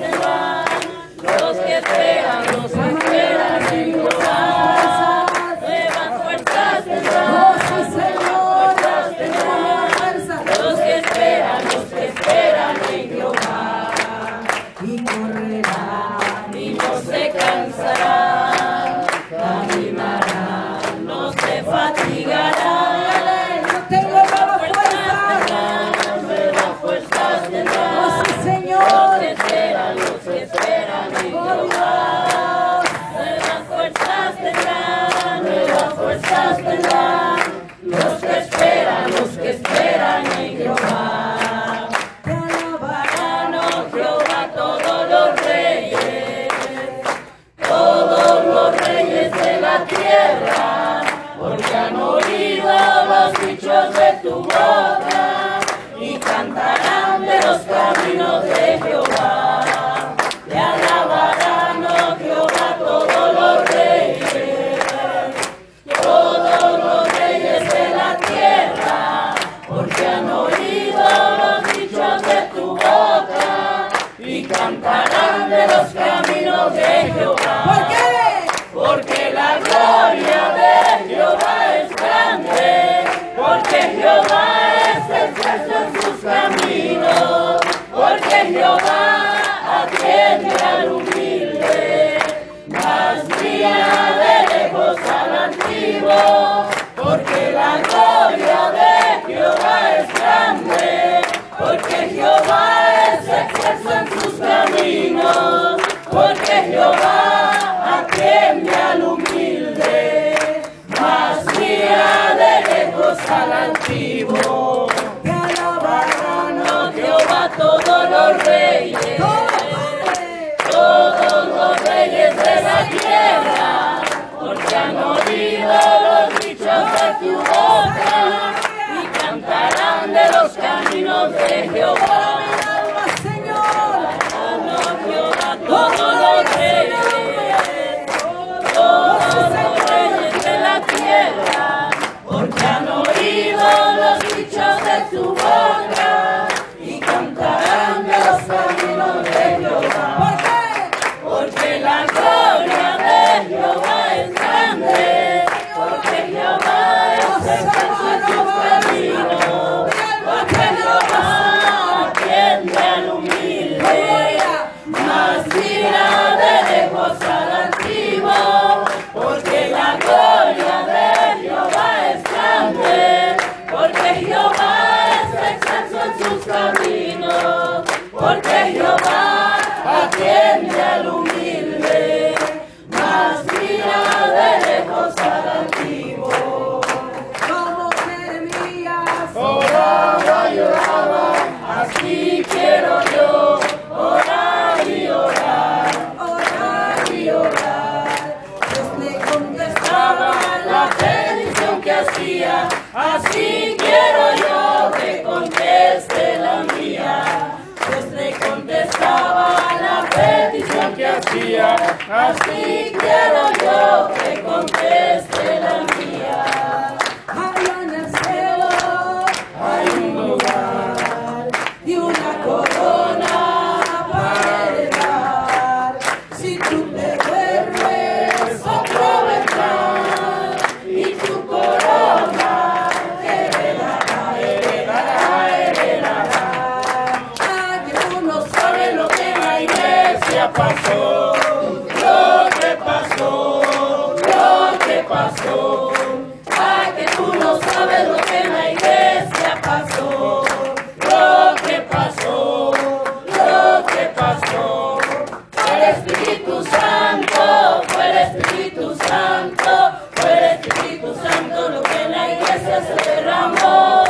los que esperan, los que esperan los que esperan, los que esperan en Jehová. Te alabarán, Jehová, todos los reyes, todos los reyes de la tierra, porque han oído los dichos de tu voz. caminos de Jehová. Santo, fuera Espíritu Santo, lo que en la iglesia se derramó.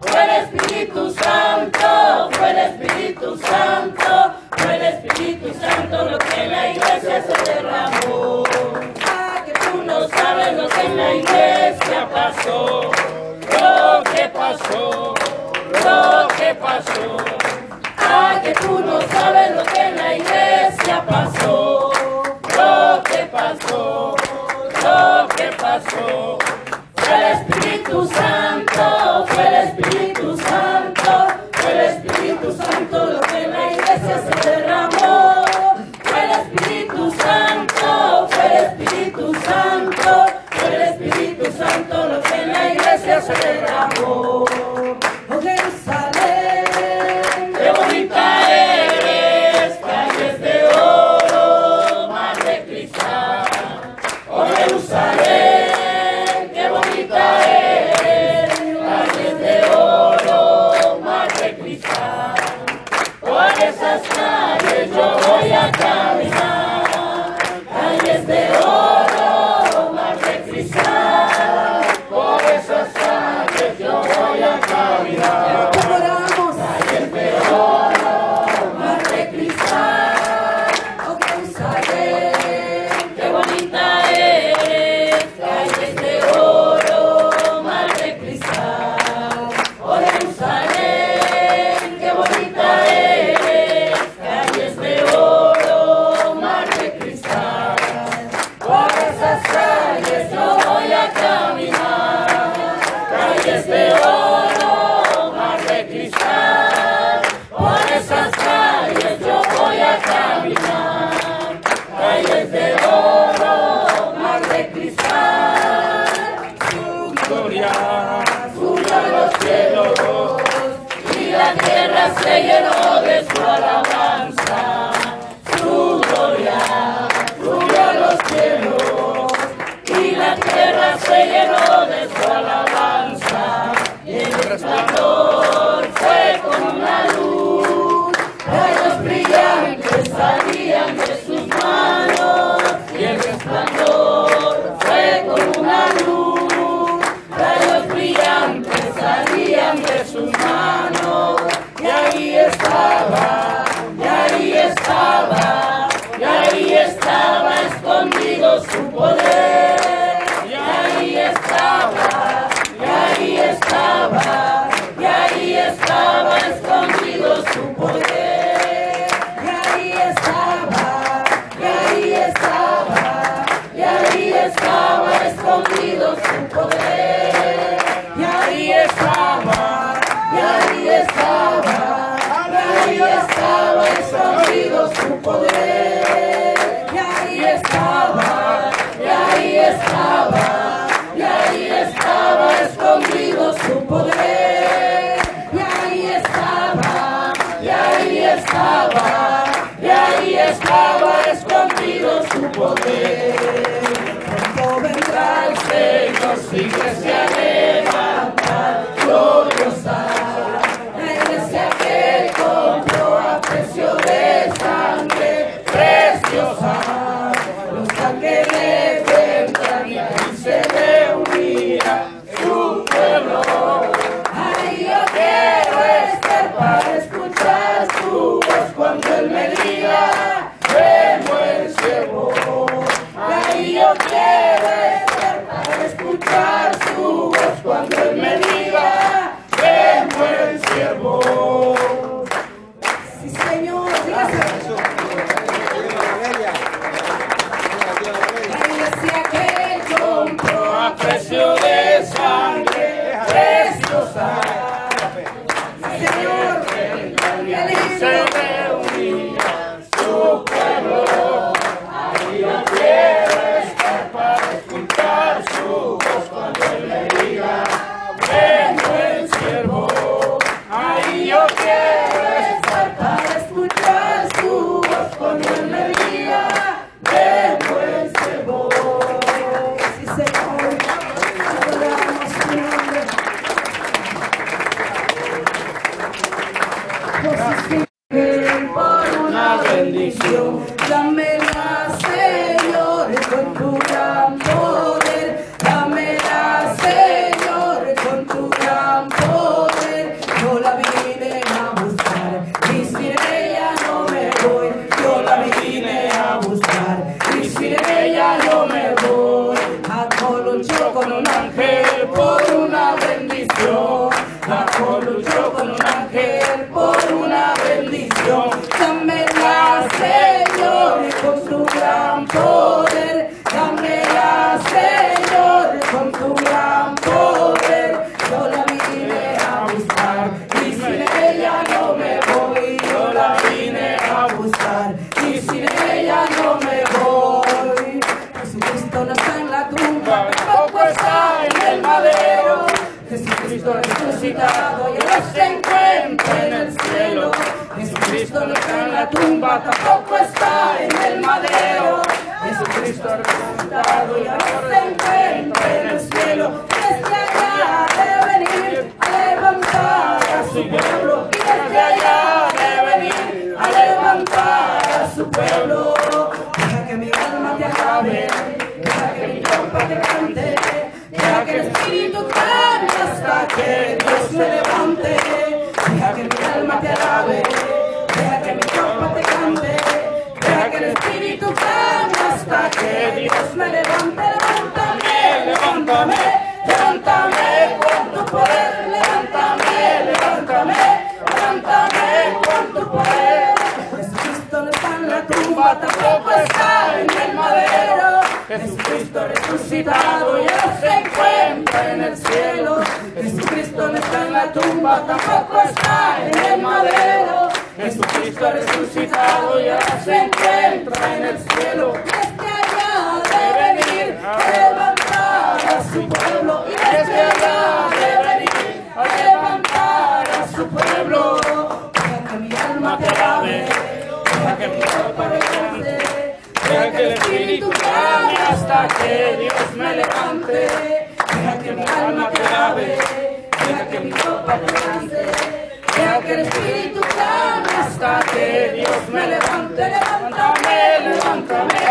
Fuera Espíritu Santo, fuera Espíritu Santo, fuera Espíritu Santo, lo que en la iglesia se derramó. Ah, que tú no sabes lo que en la iglesia pasó, lo que pasó, lo que pasó. Ah, que tú no sabes lo que Espírito Santo. さい。Por una bendición. Dame Cristo resucitado se encuentra en el cielo, desde allá de venir a levantar a su pueblo, desde allá de venir a levantar a su pueblo. Deja que mi alma te alabe, deja que mi copa te cante, deja que el Espíritu cante hasta que Dios se levante, deja que mi alma te alabe. que Dios me levante, levántame, levántame, levántame con tu poder, levántame, levántame, levántame con tu poder. Jesucristo no está en la tumba, tampoco está en el madero. Jesucristo resucitado ya se encuentra en el cielo. Jesucristo no está en la tumba, tampoco está en el madero. Jesucristo resucitado ya se encuentra en el cielo levantar a su pueblo y desde venir a levantar a su pueblo. Deja que mi alma te lave deja que mi copa te lave deja que el espíritu cambie hasta que Dios me levante. Deja que mi alma te lave deja que mi copa te lave deja que el espíritu cambie hasta que Dios me levante. Levántame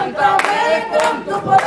Cántame con tu poder.